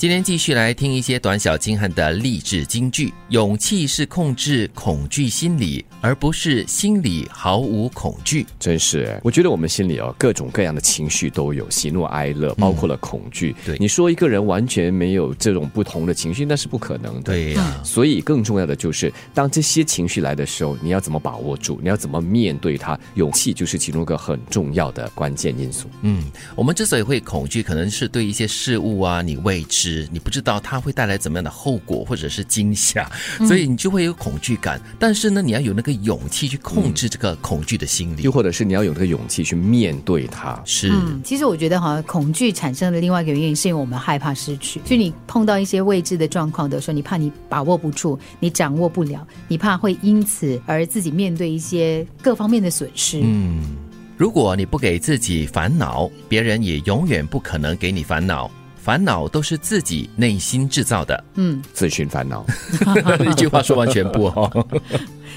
今天继续来听一些短小精悍的励志金句。勇气是控制恐惧心理，而不是心理毫无恐惧。真是，我觉得我们心里哦，各种各样的情绪都有，喜怒哀乐，包括了恐惧。对你说一个人完全没有这种不同的情绪，那是不可能的。对呀、所以更重要的就是，当这些情绪来的时候，你要怎么把握住？你要怎么面对它？勇气就是其中一个很重要的关键因素。嗯，我们之所以会恐惧，可能是对一些事物啊，你未知，你不知道它会带来怎么样的后果，或者是惊吓，所以你就会有恐惧感。但是呢，你要有那个勇气去控制这个恐惧的心理。又或者是你要有这个勇气去面对它。是，嗯，其实我觉得哈，恐惧产生的另外一个原因是因为我们害怕失去。就你碰到一些未知的状况的时候，你怕你把握不住，你掌握不了，你怕会因此而自己面对一些各方面的损失。嗯，如果你不给自己烦恼，别人也永远不可能给你烦恼。烦恼都是自己内心制造的。嗯，自寻烦恼，一句话说完全部哦。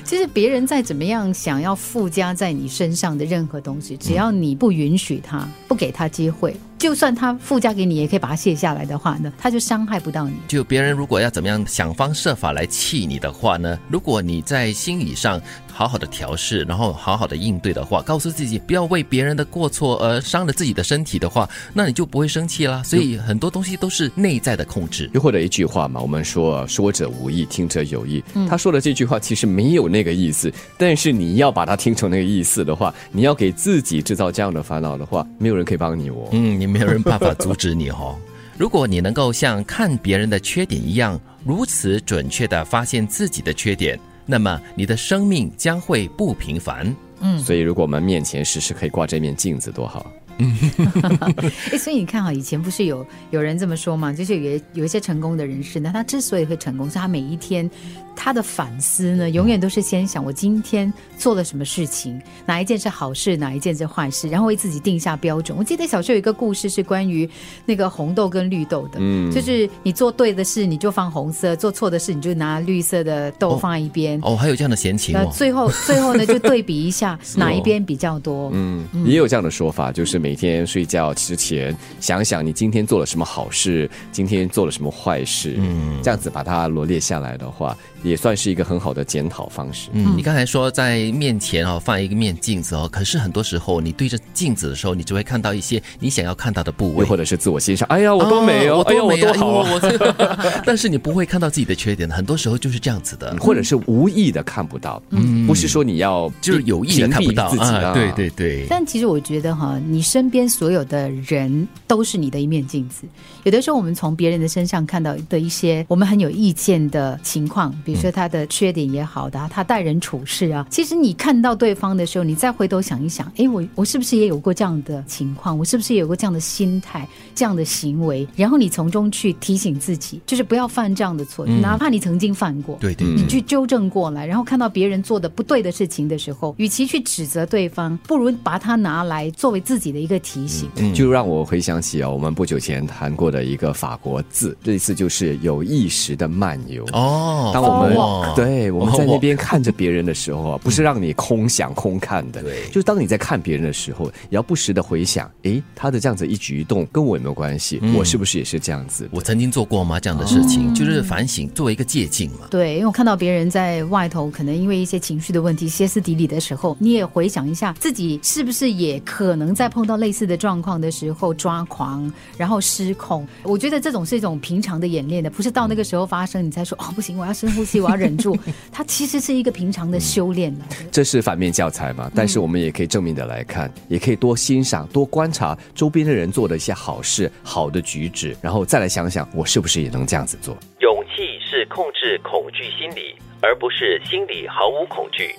其实别人再怎么样想要附加在你身上的任何东西，只要你不允许他，不给他机会，就算他附加给你，也可以把它卸下来的话呢，他就伤害不到你。就别人如果要怎么样想方设法来气你的话呢？如果你在心理上好好的调试，然后好好的应对的话，告诉自己不要为别人的过错而伤了自己的身体的话，那你就不会生气啦。所以很多东西都是内在的控制。又或者一句话嘛，我们说说者无意，听者有意。他说的这句话其实没有那个意思，但是你要把它听成那个意思的话，你要给自己制造这样的烦恼的话，没有人可以帮你哦。嗯，你没有人办法阻止你哦。如果你能够像看别人的缺点一样，如此准确的发现自己的缺点，那么你的生命将会不平凡。嗯所以如果我们面前时时可以挂这面镜子，多好。哎，所以你看哈，以前不是有有人这么说嘛，就是有有一些成功的人士呢，他之所以会成功，是他每一天他的反思呢，永远都是先想我今天做了什么事情，哪一件是好事，哪一件是坏事，然后为自己定下标准。我记得小时候有一个故事是关于那个红豆跟绿豆的，嗯就是你做对的事你就放红色，做错的事你就拿绿色的豆哦放在一边。哦，还有这样的闲情哦。那最后，最后呢，就对比一下 哪一边比较多。嗯，也有这样的说法，就是每天睡觉之前想想你今天做了什么好事，今天做了什么坏事，嗯，这样子把它罗列下来的话，也算是一个很好的检讨方式。嗯，你刚才说在面前哦放一个面镜子哦，可是很多时候你对着镜子的时候，你只会看到一些你想要看到的部位。或者是自我欣赏，哎呀，我多美哦，我哎呀，我多美啊！多好啊，我 我但是你不会看到自己的缺点，很多时候就是这样子的。或者是无意的看不到，嗯，不是说你要就是有意的看不到自己啊，对对对，但其实我觉得哈，你身边所有的人都是你的一面镜子。有的时候我们从别人的身上看到的一些我们很有意见的情况，比如说他的缺点也好的啊，他待人处事啊，其实你看到对方的时候，你再回头想一想，哎，我我是不是也有过这样的情况？我是不是也有过这样的心态、这样的行为？然后你从中去提醒自己，就是不要犯这样的错，哪怕你曾经犯过，对对你去纠正过来，然后看到别人做的不对的事情的时候，与其去指责对方，不如把它拿来作为自己的一个提醒。就让我回想起啊，我们不久前谈过的一个法国字，这次就是有意识的漫游。哦，当我们、哦对我们在那边看着别人的时候啊，不是让你空想空看的，对就是当你在看别人的时候，也要不时的回想，诶，他的这样子一举一动跟我有没有关系？我是不是也是这样子？我曾经做过吗？这样的事情，就是反省，作为一个借鉴嘛。对，因为我看到别人在外头可能因为一些情绪的问题歇斯底里的时候，你也回想一下自己是不是也可能在碰到类似的状况的时候抓狂，然后失控。我觉得这种是一种平常的演练的，不是到那个时候发生你才说哦不行，我要深呼吸，我要忍住。它其实是一个平常的修炼。这是反面教材嘛？但是我们也可以正面的来看，也可以多欣赏、多观察周边的人做的一些好事、好的举止，然后再来想想，我是不是也能这样子做？勇气是控制恐惧心理，而不是心理毫无恐惧。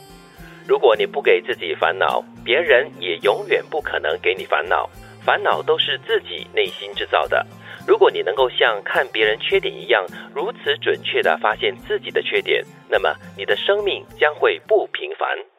如果你不给自己烦恼，别人也永远不可能给你烦恼。烦恼都是自己内心制造的。如果你能够像看别人缺点一样，如此准确地发现自己的缺点，那么你的生命将会不平凡。